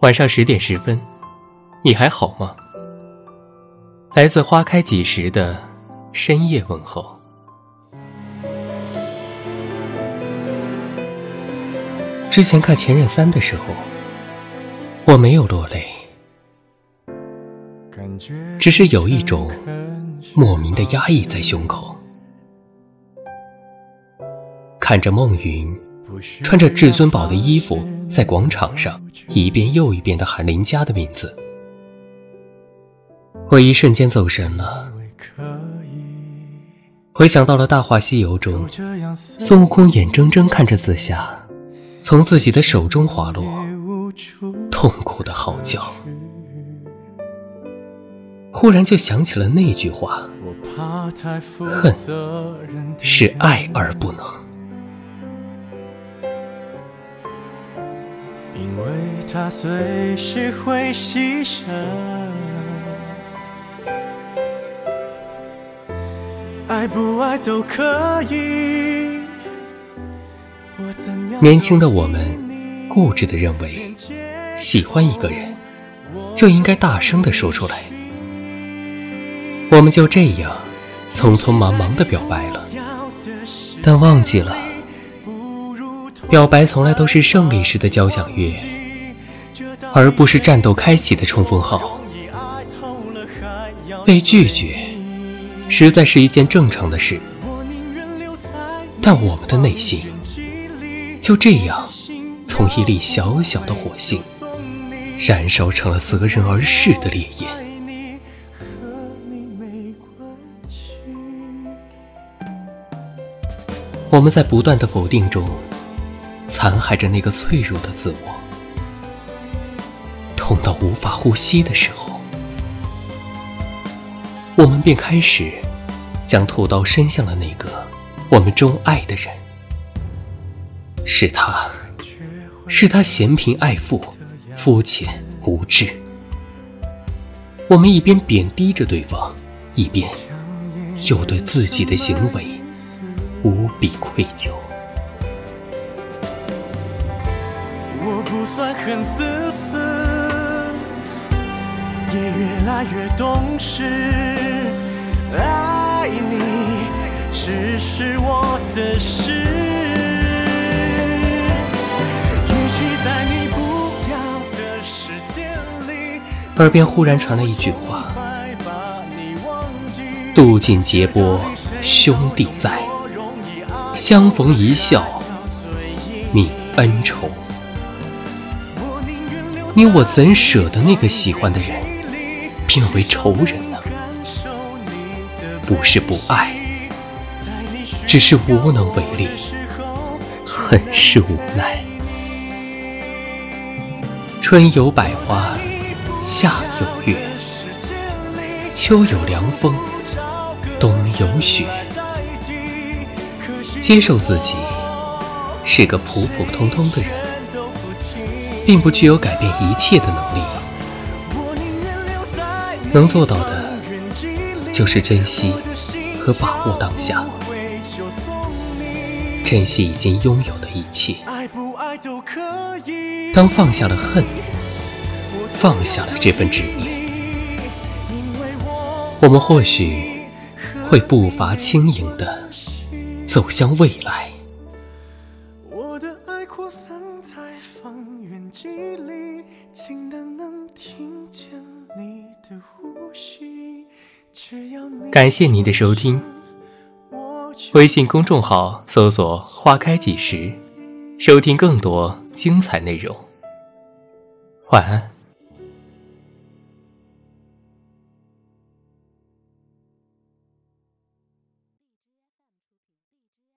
晚上十点十分，你还好吗？来自花开几时的深夜问候。之前看《前任三》的时候，我没有落泪，只是有一种莫名的压抑在胸口。看着孟云穿着至尊宝的衣服在广场上。一遍又一遍的喊林佳的名字，我一瞬间走神了，回想到了《大话西游》中孙悟空眼睁睁看着紫霞从自己的手中滑落，痛苦的嚎叫，忽然就想起了那句话：恨是爱而不能。因为他随时会牺牲。爱不爱都可以。年轻的我们固执的认为，喜欢一个人就应该大声的说出来。我们就这样匆匆忙忙的表白了，但忘记了。表白从来都是胜利时的交响乐，而不是战斗开启的冲锋号。被拒绝，实在是一件正常的事。但我们的内心就这样，从一粒小小的火星，燃烧成了择人而逝的烈焰。我们在不断的否定中。残害着那个脆弱的自我，痛到无法呼吸的时候，我们便开始将屠刀伸向了那个我们钟爱的人。是他，是他嫌贫爱富、肤浅无知。我们一边贬低着对方，一边又对自己的行为无比愧疚。不算很自私，也越来越懂事。爱你只是我的事。也许在你不要的世界里，耳边忽然传来一句话：渡尽劫波，兄弟在，相逢一笑泯恩仇。你我怎舍得那个喜欢的人变为仇人呢？不是不爱，只是无能为力，很是无奈。春有百花，夏有月，秋有凉风，冬有雪。接受自己是个普普通通的人。并不具有改变一切的能力，能做到的，就是珍惜和把握当下，珍惜已经拥有的一切。当放下了恨，放下了这份执念，我们或许会步伐轻盈地走向未来。静的能听见你的呼吸感谢您的收听，微信公众号搜索“花开几时”，收听更多精彩内容。晚安。